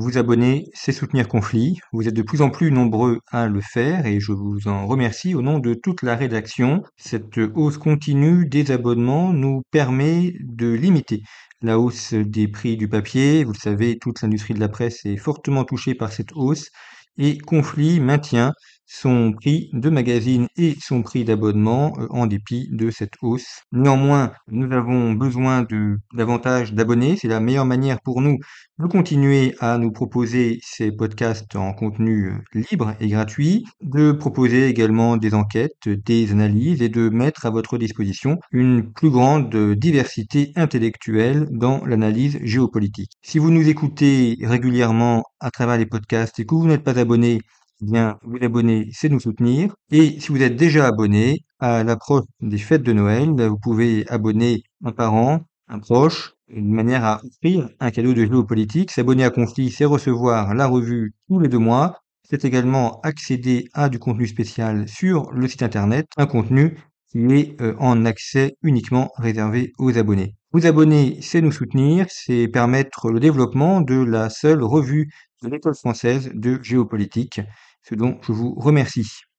Vous abonner, c'est soutenir Conflit. Vous êtes de plus en plus nombreux à le faire et je vous en remercie au nom de toute la rédaction. Cette hausse continue des abonnements nous permet de limiter la hausse des prix du papier. Vous le savez, toute l'industrie de la presse est fortement touchée par cette hausse et Conflit maintient son prix de magazine et son prix d'abonnement euh, en dépit de cette hausse. Néanmoins, nous avons besoin de davantage d'abonnés. C'est la meilleure manière pour nous de continuer à nous proposer ces podcasts en contenu euh, libre et gratuit, de proposer également des enquêtes, des analyses et de mettre à votre disposition une plus grande diversité intellectuelle dans l'analyse géopolitique. Si vous nous écoutez régulièrement à travers les podcasts et que vous n'êtes pas abonné, vous abonner, c'est nous soutenir. Et si vous êtes déjà abonné, à l'approche des fêtes de Noël, ben, vous pouvez abonner un parent, un proche, une manière à offrir un cadeau de géopolitique. S'abonner à Conflit, c'est recevoir la revue tous les deux mois. C'est également accéder à du contenu spécial sur le site internet, un contenu qui est euh, en accès uniquement réservé aux abonnés. Vous abonner, c'est nous soutenir, c'est permettre le développement de la seule revue de l'école française de géopolitique ce dont je vous remercie.